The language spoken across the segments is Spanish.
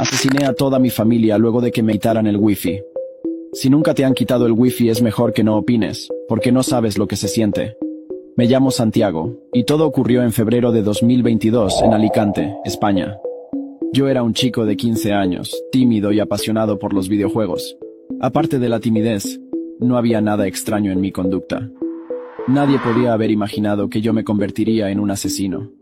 Asesiné a toda mi familia luego de que me quitaran el wifi. Si nunca te han quitado el wifi es mejor que no opines, porque no sabes lo que se siente. Me llamo Santiago, y todo ocurrió en febrero de 2022 en Alicante, España. Yo era un chico de 15 años, tímido y apasionado por los videojuegos. Aparte de la timidez, no había nada extraño en mi conducta. Nadie podía haber imaginado que yo me convertiría en un asesino.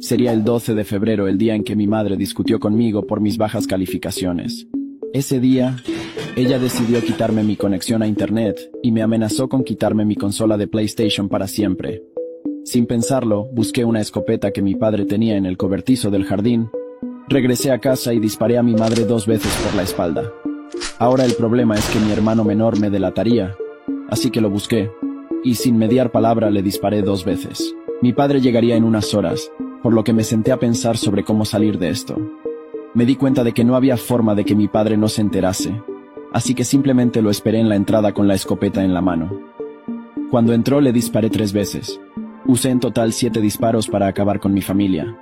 Sería el 12 de febrero el día en que mi madre discutió conmigo por mis bajas calificaciones. Ese día, ella decidió quitarme mi conexión a Internet y me amenazó con quitarme mi consola de PlayStation para siempre. Sin pensarlo, busqué una escopeta que mi padre tenía en el cobertizo del jardín, regresé a casa y disparé a mi madre dos veces por la espalda. Ahora el problema es que mi hermano menor me delataría, así que lo busqué, y sin mediar palabra le disparé dos veces. Mi padre llegaría en unas horas, por lo que me senté a pensar sobre cómo salir de esto. Me di cuenta de que no había forma de que mi padre no se enterase, así que simplemente lo esperé en la entrada con la escopeta en la mano. Cuando entró le disparé tres veces. Usé en total siete disparos para acabar con mi familia.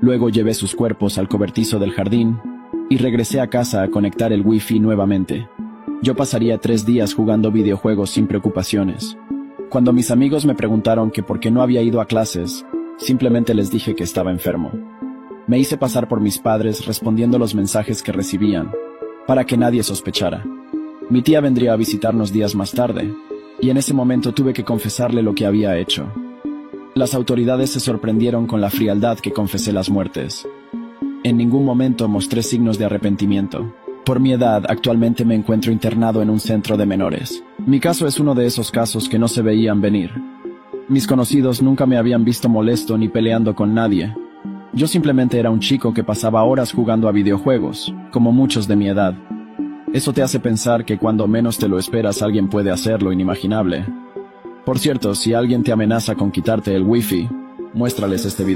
Luego llevé sus cuerpos al cobertizo del jardín y regresé a casa a conectar el wifi nuevamente. Yo pasaría tres días jugando videojuegos sin preocupaciones. Cuando mis amigos me preguntaron que por qué no había ido a clases, simplemente les dije que estaba enfermo. Me hice pasar por mis padres respondiendo los mensajes que recibían, para que nadie sospechara. Mi tía vendría a visitarnos días más tarde, y en ese momento tuve que confesarle lo que había hecho. Las autoridades se sorprendieron con la frialdad que confesé las muertes. En ningún momento mostré signos de arrepentimiento. Por mi edad, actualmente me encuentro internado en un centro de menores. Mi caso es uno de esos casos que no se veían venir. Mis conocidos nunca me habían visto molesto ni peleando con nadie. Yo simplemente era un chico que pasaba horas jugando a videojuegos, como muchos de mi edad. Eso te hace pensar que cuando menos te lo esperas alguien puede hacer lo inimaginable. Por cierto, si alguien te amenaza con quitarte el wifi, muéstrales este video.